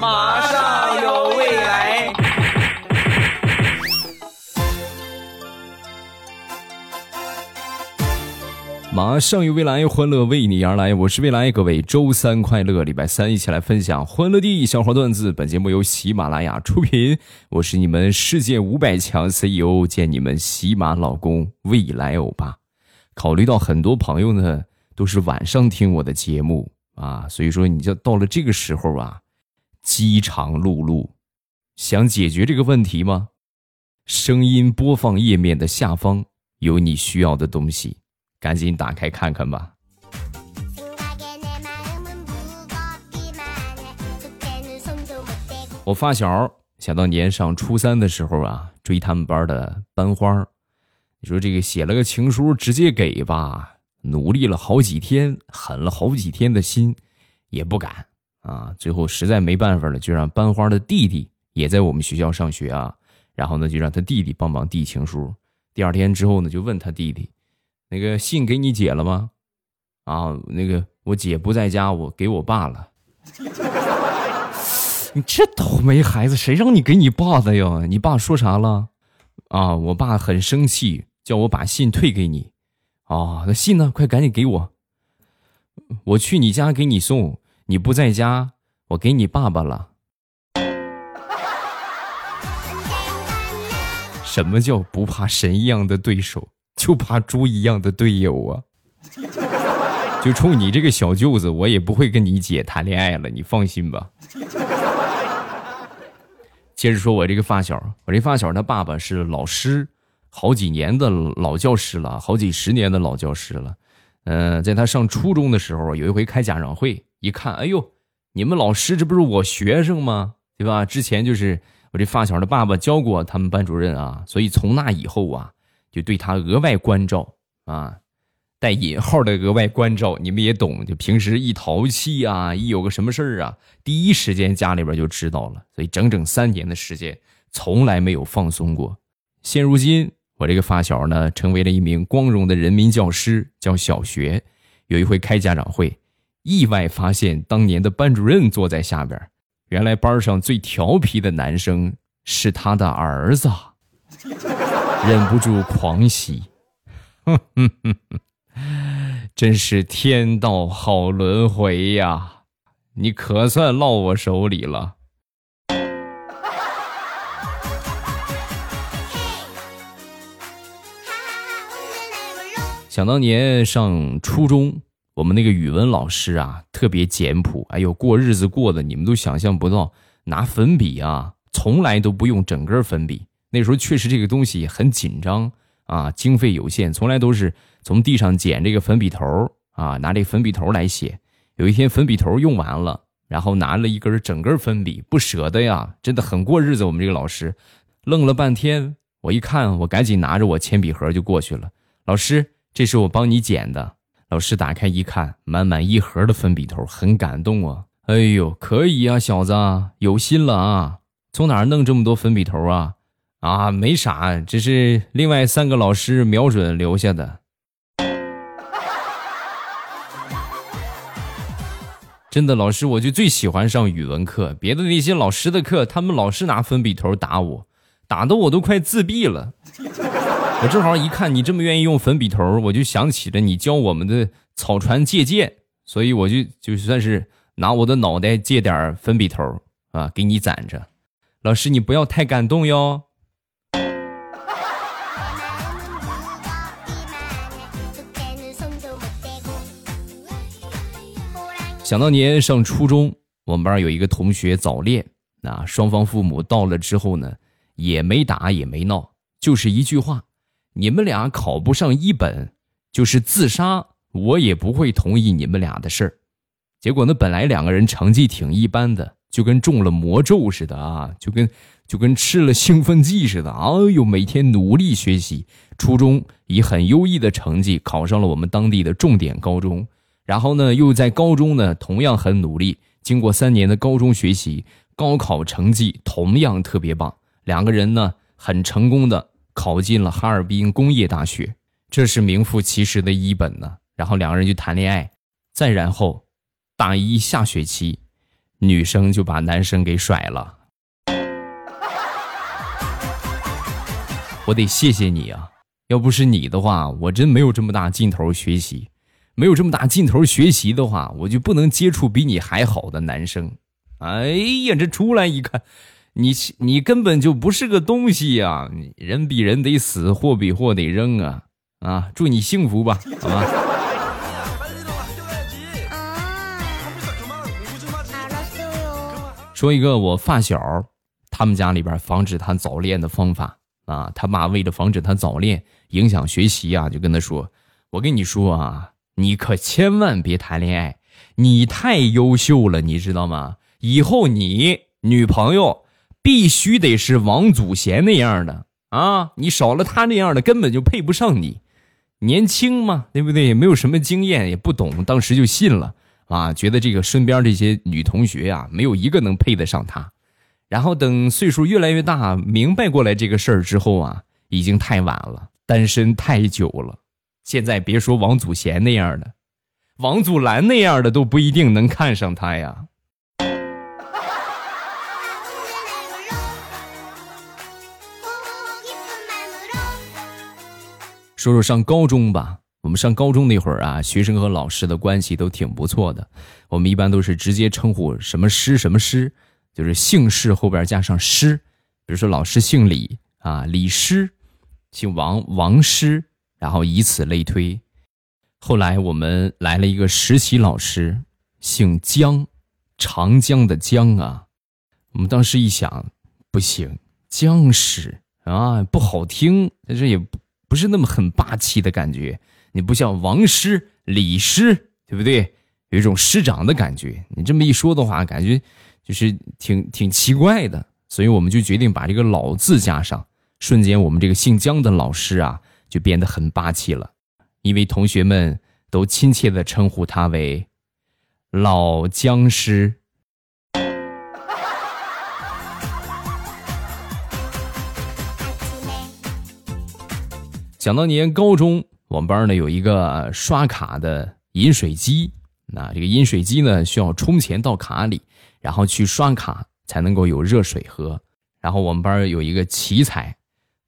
马上有未来。马上有未来，欢乐为你而来。我是未来，各位周三快乐，礼拜三一起来分享欢乐地笑话段子。本节目由喜马拉雅出品，我是你们世界五百强 CEO，见你们喜马老公未来欧巴。考虑到很多朋友呢都是晚上听我的节目啊，所以说你就到了这个时候啊，饥肠辘辘，想解决这个问题吗？声音播放页面的下方有你需要的东西。赶紧打开看看吧。我发小想当年上初三的时候啊，追他们班的班花你说这个写了个情书直接给吧，努力了好几天，狠了好几天的心，也不敢啊。最后实在没办法了，就让班花的弟弟也在我们学校上学啊，然后呢就让他弟弟帮忙递情书。第二天之后呢，就问他弟弟。那个信给你姐了吗？啊，那个我姐不在家，我给我爸了。你这倒霉孩子，谁让你给你爸的呀？你爸说啥了？啊，我爸很生气，叫我把信退给你。啊，那信呢？快赶紧给我。我去你家给你送，你不在家，我给你爸爸了。什么叫不怕神一样的对手？就怕猪一样的队友啊！就冲你这个小舅子，我也不会跟你姐谈恋爱了，你放心吧。接着说，我这个发小，我这发小他爸爸是老师，好几年的老教师了，好几十年的老教师了。嗯，在他上初中的时候，有一回开家长会，一看，哎呦，你们老师这不是我学生吗？对吧？之前就是我这发小的爸爸教过他们班主任啊，所以从那以后啊。就对他额外关照啊，带引号的额外关照，你们也懂。就平时一淘气啊，一有个什么事儿啊，第一时间家里边就知道了。所以整整三年的时间，从来没有放松过。现如今，我这个发小呢，成为了一名光荣的人民教师，教小学。有一回开家长会，意外发现当年的班主任坐在下边，原来班上最调皮的男生是他的儿子。忍不住狂喜，哼哼哼哼，真是天道好轮回呀！你可算落我手里了。想当年上初中，我们那个语文老师啊，特别简朴。哎呦，过日子过的你们都想象不到，拿粉笔啊，从来都不用整根粉笔。那时候确实这个东西很紧张啊，经费有限，从来都是从地上捡这个粉笔头啊，拿这粉笔头来写。有一天粉笔头用完了，然后拿了一根整根粉笔，不舍得呀，真的很过日子。我们这个老师愣了半天，我一看，我赶紧拿着我铅笔盒就过去了。老师，这是我帮你捡的。老师打开一看，满满一盒的粉笔头，很感动啊。哎呦，可以呀，小子，有心了啊！从哪儿弄这么多粉笔头啊？啊，没啥，这是另外三个老师瞄准留下的。真的，老师，我就最喜欢上语文课，别的那些老师的课，他们老是拿粉笔头打我，打的我都快自闭了。我正好一看你这么愿意用粉笔头，我就想起了你教我们的草船借箭，所以我就就算是拿我的脑袋借点粉笔头啊，给你攒着。老师，你不要太感动哟。想当年上初中，我们班有一个同学早恋，那双方父母到了之后呢，也没打也没闹，就是一句话：你们俩考不上一本，就是自杀，我也不会同意你们俩的事儿。结果呢，本来两个人成绩挺一般的，就跟中了魔咒似的啊，就跟就跟吃了兴奋剂似的。哎呦，每天努力学习，初中以很优异的成绩考上了我们当地的重点高中。然后呢，又在高中呢，同样很努力。经过三年的高中学习，高考成绩同样特别棒。两个人呢，很成功的考进了哈尔滨工业大学，这是名副其实的一本呢。然后两个人就谈恋爱。再然后，大一下学期，女生就把男生给甩了。我得谢谢你啊！要不是你的话，我真没有这么大劲头学习。没有这么大劲头学习的话，我就不能接触比你还好的男生。哎呀，这出来一看，你你根本就不是个东西呀！人比人得死，货比货得扔啊！啊，祝你幸福吧，好吗？说一个我发小，他们家里边防止他早恋的方法啊，他爸为了防止他早恋影响学习啊，就跟他说：“我跟你说啊，你可千万别谈恋爱，你太优秀了，你知道吗？以后你女朋友必须得是王祖贤那样的啊，你少了他那样的，根本就配不上你。年轻嘛，对不对？也没有什么经验，也不懂，当时就信了。”啊，觉得这个身边这些女同学呀，没有一个能配得上他。然后等岁数越来越大，明白过来这个事儿之后啊，已经太晚了，单身太久了。现在别说王祖贤那样的，王祖蓝那样的都不一定能看上他呀。说说上高中吧。我们上高中那会儿啊，学生和老师的关系都挺不错的。我们一般都是直接称呼什么师什么师，就是姓氏后边加上师。比如说老师姓李啊，李师；姓王，王师。然后以此类推。后来我们来了一个实习老师，姓江，长江的江啊。我们当时一想，不行，江师啊不好听，但是也不不是那么很霸气的感觉。你不像王师、李师，对不对？有一种师长的感觉。你这么一说的话，感觉就是挺挺奇怪的。所以我们就决定把这个“老”字加上，瞬间我们这个姓姜的老师啊，就变得很霸气了。因为同学们都亲切的称呼他为“老姜师”。想当年高中。我们班呢有一个刷卡的饮水机，那这个饮水机呢需要充钱到卡里，然后去刷卡才能够有热水喝。然后我们班有一个奇才，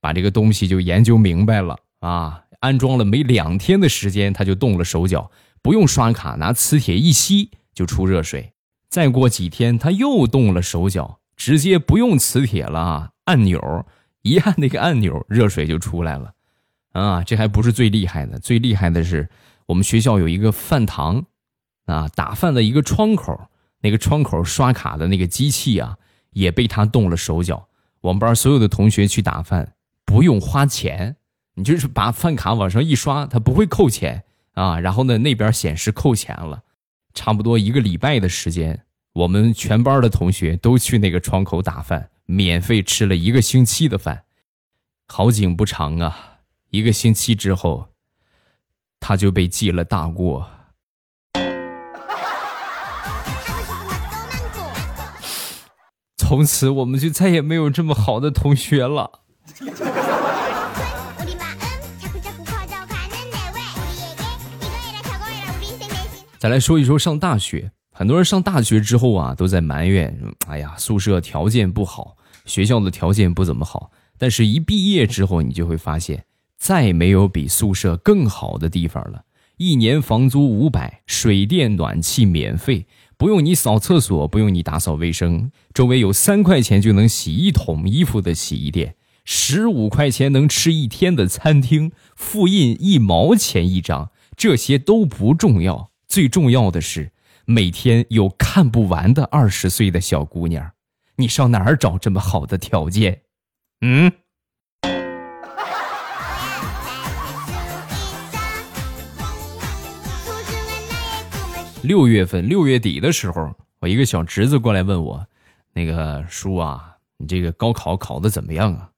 把这个东西就研究明白了啊！安装了没两天的时间，他就动了手脚，不用刷卡，拿磁铁一吸就出热水。再过几天，他又动了手脚，直接不用磁铁了，按钮一按那个按钮，热水就出来了。啊，这还不是最厉害的，最厉害的是我们学校有一个饭堂，啊，打饭的一个窗口，那个窗口刷卡的那个机器啊，也被他动了手脚。我们班所有的同学去打饭不用花钱，你就是把饭卡往上一刷，他不会扣钱啊。然后呢，那边显示扣钱了，差不多一个礼拜的时间，我们全班的同学都去那个窗口打饭，免费吃了一个星期的饭，好景不长啊。一个星期之后，他就被记了大过。从此，我们就再也没有这么好的同学了。再来说一说上大学，很多人上大学之后啊，都在埋怨：哎呀，宿舍条件不好，学校的条件不怎么好。但是，一毕业之后，你就会发现。再没有比宿舍更好的地方了。一年房租五百，水电暖气免费，不用你扫厕所，不用你打扫卫生。周围有三块钱就能洗一桶衣服的洗衣店，十五块钱能吃一天的餐厅，复印一毛钱一张。这些都不重要，最重要的是每天有看不完的二十岁的小姑娘。你上哪儿找这么好的条件？嗯？六月份六月底的时候，我一个小侄子过来问我：“那个叔啊，你这个高考考的怎么样啊？”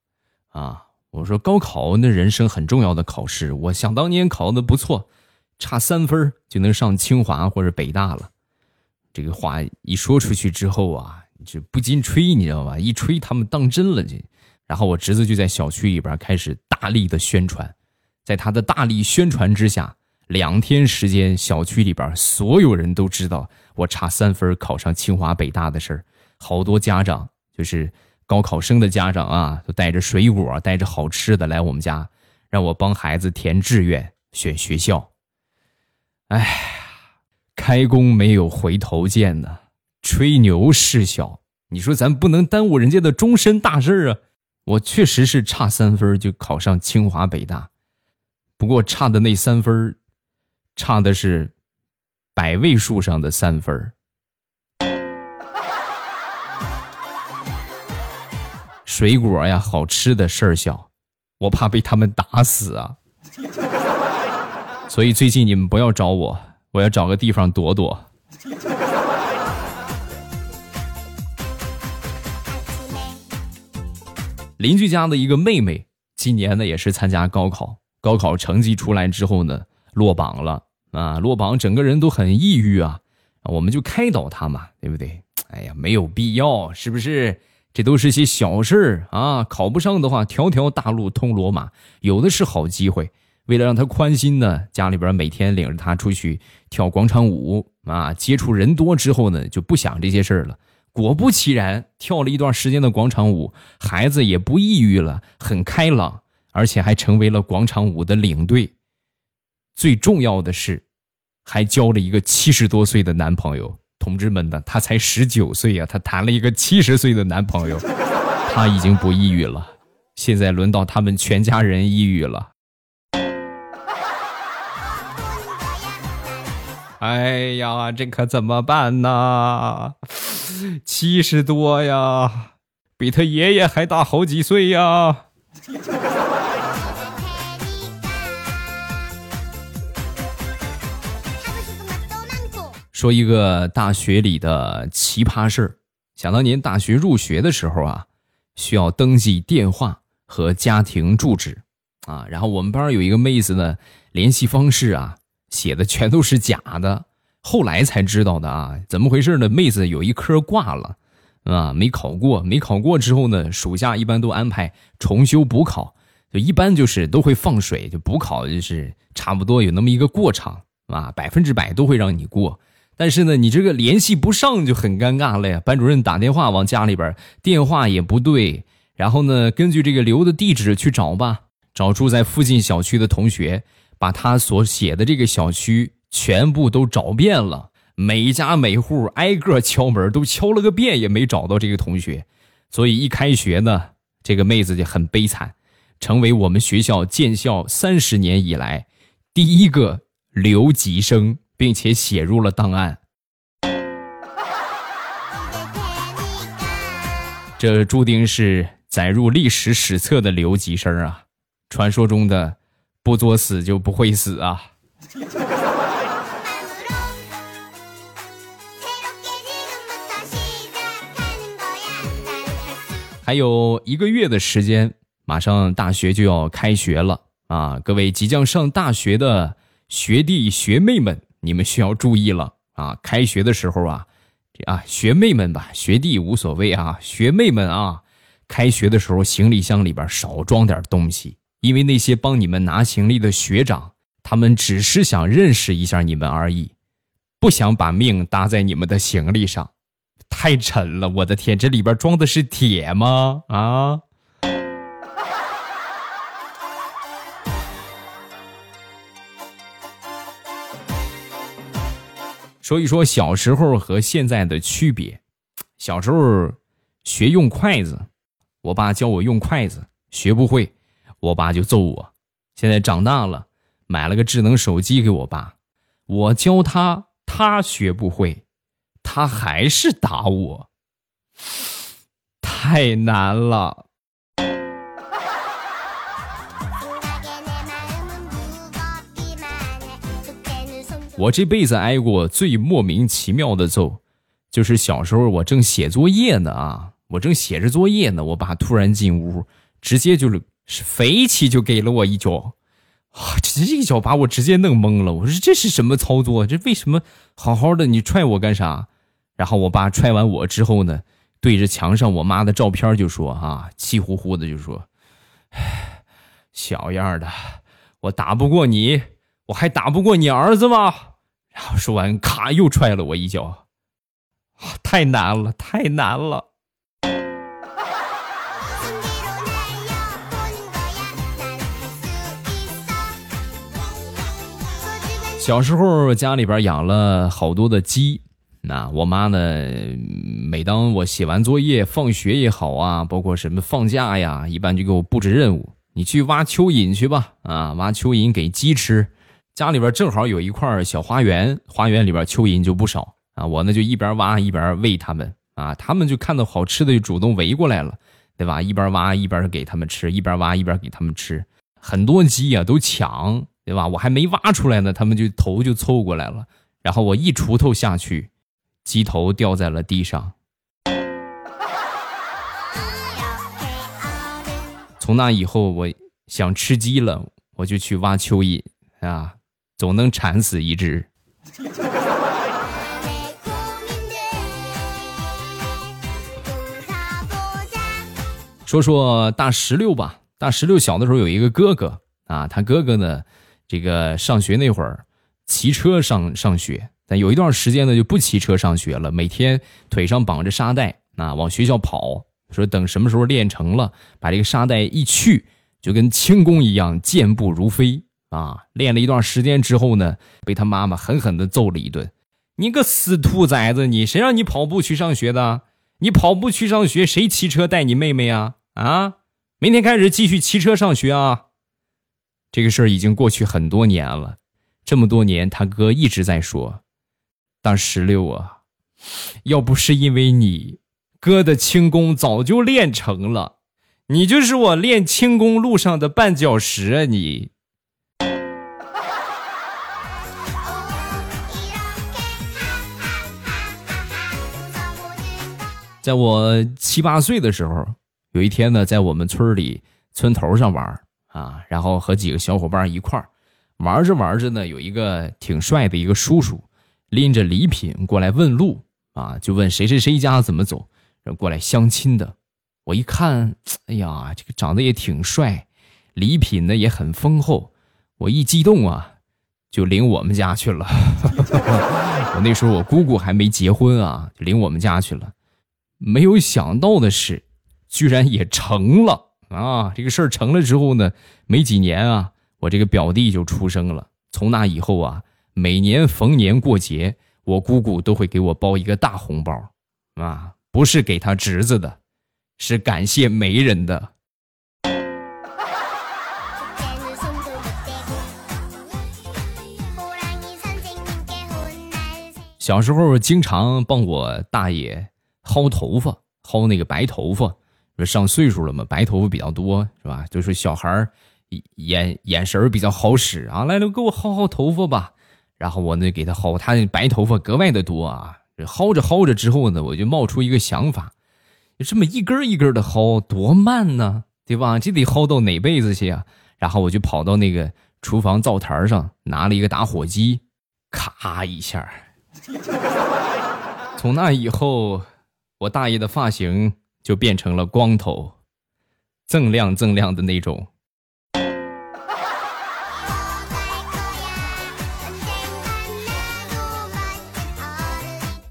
啊，我说：“高考那人生很重要的考试，我想当年考的不错，差三分就能上清华或者北大了。”这个话一说出去之后啊，就不禁吹，你知道吧？一吹他们当真了，这。然后我侄子就在小区里边开始大力的宣传，在他的大力宣传之下。两天时间，小区里边所有人都知道我差三分考上清华北大的事儿，好多家长就是高考生的家长啊，都带着水果，带着好吃的来我们家，让我帮孩子填志愿、选学校。哎，开弓没有回头箭呢，吹牛事小。你说咱不能耽误人家的终身大事啊！我确实是差三分就考上清华北大，不过差的那三分，差的是百位数上的三分儿。水果呀，好吃的事儿小，我怕被他们打死啊！所以最近你们不要找我，我要找个地方躲躲。邻居家的一个妹妹，今年呢也是参加高考，高考成绩出来之后呢，落榜了啊！落榜，整个人都很抑郁啊！我们就开导他嘛，对不对？哎呀，没有必要，是不是？这都是些小事儿啊！考不上的话，条条大路通罗马，有的是好机会。为了让他宽心呢，家里边每天领着他出去跳广场舞啊，接触人多之后呢，就不想这些事儿了。果不其然，跳了一段时间的广场舞，孩子也不抑郁了，很开朗，而且还成为了广场舞的领队。最重要的是，还交了一个七十多岁的男朋友。同志们呢，他才十九岁呀，他谈了一个七十岁的男朋友，他已经不抑郁了。现在轮到他们全家人抑郁了。哎呀，这可怎么办呢？七十多呀，比他爷爷还大好几岁呀！说一个大学里的奇葩事儿。想当年大学入学的时候啊，需要登记电话和家庭住址啊。然后我们班有一个妹子呢，联系方式啊写的全都是假的。后来才知道的啊，怎么回事呢？妹子有一科挂了，啊，没考过。没考过之后呢，暑假一般都安排重修补考，就一般就是都会放水，就补考就是差不多有那么一个过程啊，百分之百都会让你过。但是呢，你这个联系不上就很尴尬了呀。班主任打电话往家里边，电话也不对，然后呢，根据这个留的地址去找吧，找住在附近小区的同学，把他所写的这个小区。全部都找遍了，每家每户挨个敲门，都敲了个遍，也没找到这个同学。所以一开学呢，这个妹子就很悲惨，成为我们学校建校三十年以来第一个留级生，并且写入了档案。这注定是载入历史史册的留级生啊！传说中的不作死就不会死啊！还有一个月的时间，马上大学就要开学了啊！各位即将上大学的学弟学妹们，你们需要注意了啊！开学的时候啊，这啊学妹们吧，学弟无所谓啊，学妹们啊，开学的时候行李箱里边少装点东西，因为那些帮你们拿行李的学长，他们只是想认识一下你们而已，不想把命搭在你们的行李上。太沉了，我的天，这里边装的是铁吗？啊！说一说小时候和现在的区别。小时候学用筷子，我爸教我用筷子，学不会，我爸就揍我。现在长大了，买了个智能手机给我爸，我教他，他学不会。他还是打我，太难了。我这辈子挨过最莫名其妙的揍，就是小时候我正写作业呢啊，我正写着作业呢，我爸突然进屋，直接就是飞起就给了我一脚，啊，这一脚把我直接弄懵了。我说这是什么操作？这为什么好好的你踹我干啥？然后我爸踹完我之后呢，对着墙上我妈的照片就说：“啊，气呼呼的就说，小样的，我打不过你，我还打不过你儿子吗？”然后说完，咔又踹了我一脚。太难了，太难了。小时候家里边养了好多的鸡，那我妈呢，每当我写完作业、放学也好啊，包括什么放假呀，一般就给我布置任务，你去挖蚯蚓去吧，啊，挖蚯蚓给鸡吃。家里边正好有一块小花园，花园里边蚯蚓就不少啊，我呢就一边挖一边喂它们啊，它们就看到好吃的就主动围过来了，对吧？一边挖一边给它们吃，一边挖一边给它们吃，很多鸡呀都抢。对吧？我还没挖出来呢，它们就头就凑过来了，然后我一锄头下去，鸡头掉在了地上。从那以后，我想吃鸡了，我就去挖蚯蚓啊，总能铲死一只。说说大石榴吧，大石榴小的时候有一个哥哥啊，他哥哥呢。这个上学那会儿，骑车上上学，但有一段时间呢就不骑车上学了，每天腿上绑着沙袋啊，往学校跑。说等什么时候练成了，把这个沙袋一去，就跟轻功一样，健步如飞啊。练了一段时间之后呢，被他妈妈狠狠地揍了一顿。你个死兔崽子，你谁让你跑步去上学的？你跑步去上学，谁骑车带你妹妹呀？啊，明天开始继续骑车上学啊！这个事儿已经过去很多年了，这么多年，他哥一直在说：“大石榴啊，要不是因为你，哥的轻功早就练成了，你就是我练轻功路上的绊脚石啊！”你，在我七八岁的时候，有一天呢，在我们村里村头上玩。啊，然后和几个小伙伴一块儿玩着玩着呢，有一个挺帅的一个叔叔，拎着礼品过来问路啊，就问谁谁谁家怎么走，然后过来相亲的。我一看，哎呀，这个长得也挺帅，礼品呢也很丰厚，我一激动啊，就领我们家去了。我那时候我姑姑还没结婚啊，就领我们家去了。没有想到的是，居然也成了。啊，这个事儿成了之后呢，没几年啊，我这个表弟就出生了。从那以后啊，每年逢年过节，我姑姑都会给我包一个大红包，啊，不是给他侄子的，是感谢媒人的。小时候经常帮我大爷薅头发，薅那个白头发。上岁数了嘛，白头发比较多，是吧？就是小孩眼眼神比较好使啊，来来，给我薅薅头发吧。然后我呢给他薅，他那白头发格外的多啊。薅着薅着之后呢，我就冒出一个想法，这么一根一根的薅多慢呢，对吧？这得薅到哪辈子去啊？然后我就跑到那个厨房灶台上，拿了一个打火机，咔一下。从那以后，我大爷的发型。就变成了光头，锃亮锃亮的那种。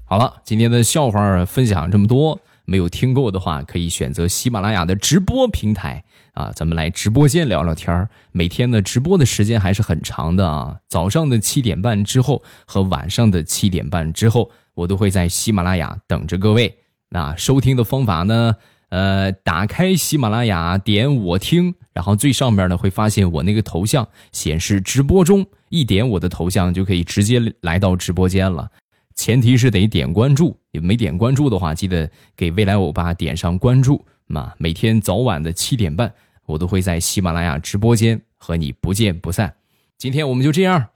好了，今天的笑话分享这么多，没有听够的话，可以选择喜马拉雅的直播平台啊，咱们来直播间聊聊天儿。每天的直播的时间还是很长的啊，早上的七点半之后和晚上的七点半之后，我都会在喜马拉雅等着各位。那收听的方法呢？呃，打开喜马拉雅，点我听，然后最上面呢会发现我那个头像显示直播中，一点我的头像就可以直接来到直播间了。前提是得点关注，也没点关注的话，记得给未来欧巴点上关注。那每天早晚的七点半，我都会在喜马拉雅直播间和你不见不散。今天我们就这样，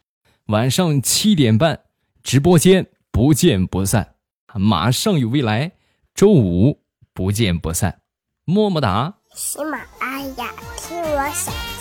晚上七点半直播间不见不散，马上有未来。周五不见不散，么么哒！喜马拉雅，听我想。